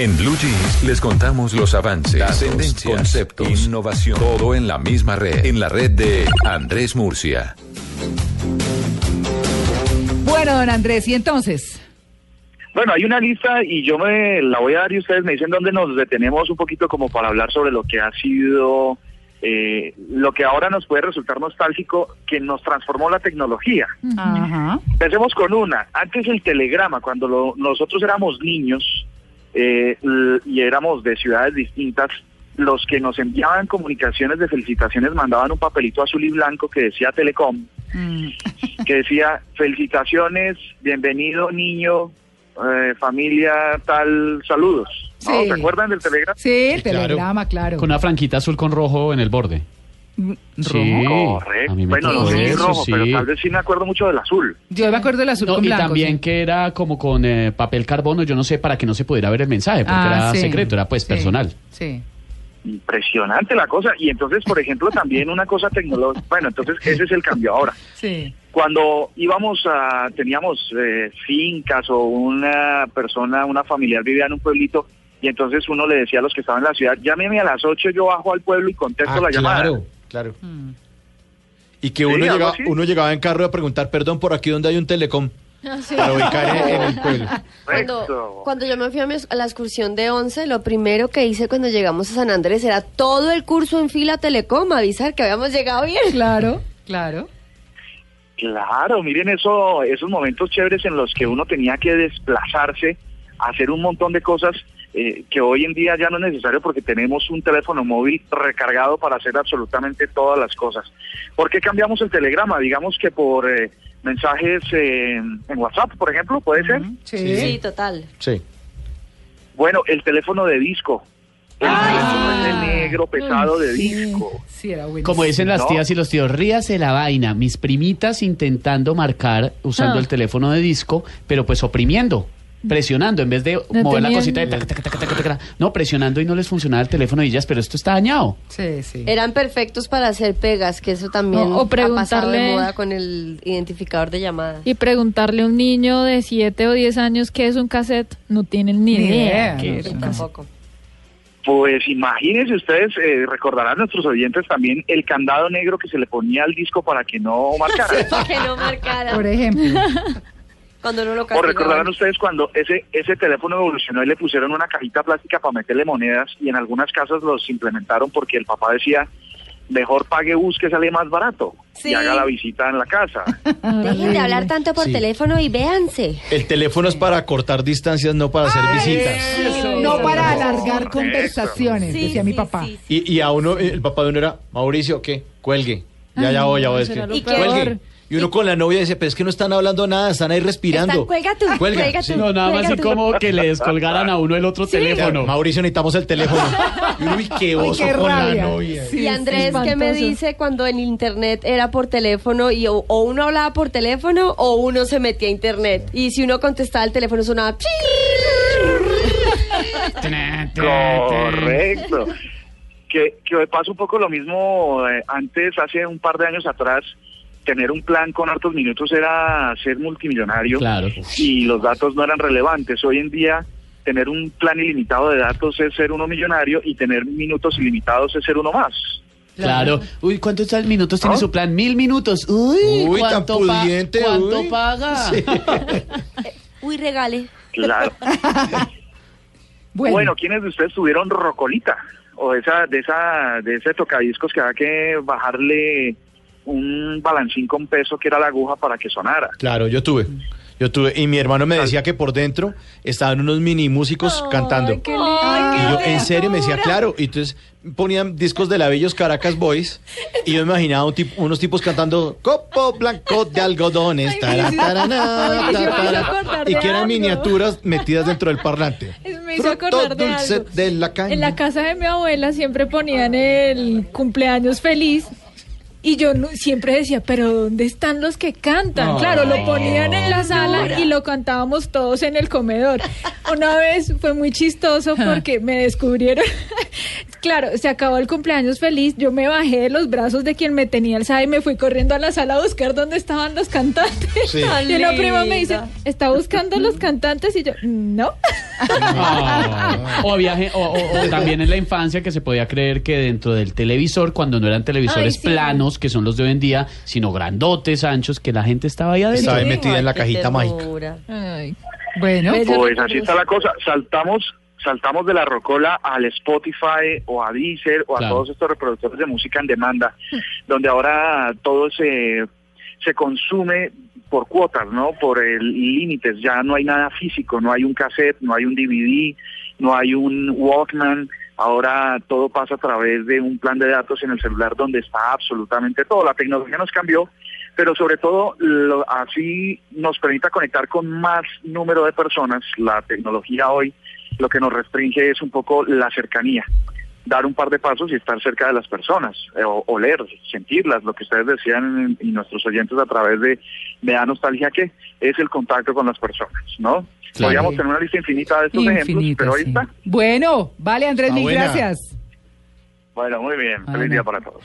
En Blue Jeans les contamos los avances, Datos, tendencias, conceptos, innovación, todo en la misma red, en la red de Andrés Murcia. Bueno, don Andrés, ¿y entonces? Bueno, hay una lista y yo me la voy a dar y ustedes me dicen dónde nos detenemos un poquito como para hablar sobre lo que ha sido, eh, lo que ahora nos puede resultar nostálgico, que nos transformó la tecnología. Ajá. Empecemos con una. Antes el telegrama, cuando lo- nosotros éramos niños eh, y éramos de ciudades distintas, los que nos enviaban comunicaciones de felicitaciones mandaban un papelito azul y blanco que decía Telecom, Mm. que decía felicitaciones, bienvenido niño, eh, familia tal, saludos. ¿No? Sí. ¿Se acuerdan del telegrama? Sí, el claro. telegrama, claro. Con una franquita azul con rojo en el borde. Sí. ¿Rojo? Correcto. a mí me Bueno, no sé eso, rojo, pero sí. tal vez sí me acuerdo mucho del azul. Yo me acuerdo del azul No, con y blanco. también sí. que era como con eh, papel carbono, yo no sé, para que no se pudiera ver el mensaje, porque Ah, era sí. secreto, era pues Sí, personal. Sí. Impresionante la cosa. Y entonces, por ejemplo, también una cosa tecnológica. Bueno, entonces ese es el cambio ahora. Sí. Cuando íbamos a, teníamos eh, fincas o una persona, una familiar vivía en un pueblito y entonces uno le decía a los que estaban en la ciudad, llámeme a las 8, yo bajo al pueblo y contesto Ah, la llamada. claro, claro. Mm. Y que Sí, uno, algo llegaba, uno llegaba en carro a preguntar, perdón, por aquí donde hay un telecom, para ubicar en, el pueblo. Cuando, cuando yo me fui a, mi- a la excursión de 11, lo primero que hice cuando llegamos a San Andrés era todo el curso en fila Telecom, avisar que habíamos llegado bien. Claro, claro. Claro, miren eso, esos momentos chéveres en los que uno tenía que desplazarse, hacer un montón de cosas eh, que hoy en día ya no es necesario porque tenemos un teléfono móvil recargado para hacer absolutamente todas las cosas. ¿Por qué cambiamos el telegrama? Digamos que por eh, mensajes eh, en WhatsApp, por ejemplo, puede ser. Sí. Sí, total. Sí. Bueno, el teléfono de disco. El Ah. teléfono ese negro pesado de Sí. disco. Sí, era bueno. Como dicen las ¿no? tías y los tíos, ríase la vaina. Mis primitas intentando marcar usando Ah. el teléfono de disco, pero pues oprimiendo, presionando, en vez de No mover la cosita de tac, tac, tac, tac, tac, tac. No, presionando y no les funcionaba el teléfono y ellas, pero esto está dañado. Sí, sí. Eran perfectos para hacer pegas, que eso también No, o ha pasado de preguntarle- moda con el identificador de llamadas. Y preguntarle a un niño de 7 o 10 años qué es un cassette, no tienen ni Ni idea. idea, qué no, es sí, un cassette. Tampoco. Pues imagínense ustedes, eh, recordarán nuestros oyentes también el candado negro que se le ponía al disco para que no marcara. Para que no marcara. Por ejemplo. Cuando no lo O recordarán ustedes cuando ese ese teléfono evolucionó y le pusieron una cajita plástica para meterle monedas y en algunas casas los implementaron porque el papá decía, mejor pague bus que sale más barato Sí. y haga la visita en la casa. Dejen de hablar tanto por Sí. teléfono y véanse. El teléfono es para cortar distancias, no para hacer visitas. Eso. No para alargar Correcto. conversaciones, Sí, decía mi papá. sí, sí. Y, y a uno, el papá de uno era, Mauricio, ¿qué? Cuelgue. Ya, ya voy, ya voy. Es que, cuelgue. Y uno con la novia dice, pero es que no están hablando nada, están ahí respirando. Están- cuelga tú, cuelga tú. No, nada más Cuelga tú. como que le descolgaran a uno el otro teléfono. Mauricio, necesitamos el teléfono. Y uno, uy, qué oso qué con rabia. la novia. Sí, y. Andrés, ¿qué me dice cuando en internet era por teléfono y o, o uno hablaba por teléfono o uno se metía a internet? Y si uno contestaba el teléfono sonaba... Correcto. Que, que pasa un poco lo mismo eh, antes, hace un par de años atrás, tener un plan con hartos minutos era ser multimillonario Claro. y los datos no eran relevantes. Hoy en día tener un plan ilimitado de datos es ser uno millonario y tener minutos ilimitados es ser uno más. Claro. Uy, ¿cuántos minutos tiene su plan? Mil minutos. Uy, Uy, tan ¿cuánto, pa- pudiente, ¿cuánto uy. paga? Uy, regale. Claro. Bueno, Bueno, ¿quiénes de ustedes tuvieron rocolita? O esa, de esa, de ese tocadiscos que había que bajarle un balancín con peso que era la aguja para que sonara. Claro, yo tuve. Yo tuve. Y mi hermano me decía que por dentro estaban unos mini músicos cantando. Ay, qué lindo. Y yo, en serio, me decía, claro. Y entonces ponían discos de Labillos Caracas Boys. Y yo me imaginaba un tip- unos tipos cantando Copo Blanco de Algodones. Ay, y que eran miniaturas metidas dentro del parlante. Me hizo acordar de dulce algo. de la caña. En la casa de mi abuela siempre ponían el cumpleaños feliz. Y yo no- siempre decía, pero ¿dónde están los que cantan? claro, lo ponían en la sala y lo cantábamos todos en el comedor. Una vez fue muy chistoso porque me descubrieron claro, se acabó el cumpleaños feliz, yo me bajé de los brazos de quien me tenía alzada y me fui corriendo a la sala a buscar dónde estaban los cantantes. Sí. Y una prima me dice. ¿está buscando los cantantes? Y yo, no. Ah. o viaje, o, o- o también en la infancia que se podía creer que dentro del televisor, cuando no eran televisores Ay, sí. planos, que son los de hoy en día, sino grandotes, anchos, que la gente estaba ahí adentro. Estaba metida en la cajita mágica. Ay, bueno, Pues así está la cosa. Saltamos, saltamos de la rocola al Spotify o a Deezer o a Claro. todos estos reproductores de música en demanda, donde ahora todo se, se consume por cuotas, ¿no? Por el límites. Ya no hay nada físico, no hay un cassette, no hay un DVD, no hay un Walkman. Ahora todo pasa a través de un plan de datos en el celular donde está absolutamente todo. La tecnología nos cambió, pero sobre todo lo- así nos permita conectar con más número de personas. La tecnología hoy lo que nos restringe es un poco la cercanía, dar un par de pasos y estar cerca de las personas, eh, o oler, sentirlas, lo que ustedes decían y nuestros oyentes a través de Me da nostalgia que es el contacto con las personas, ¿no? Claro. Podríamos tener una lista infinita de estos ejemplos, pero ahí sí. está. Bueno, vale, Andrés, Está mil buena. gracias. Bueno, muy bien. Ah, Feliz no. día para todos.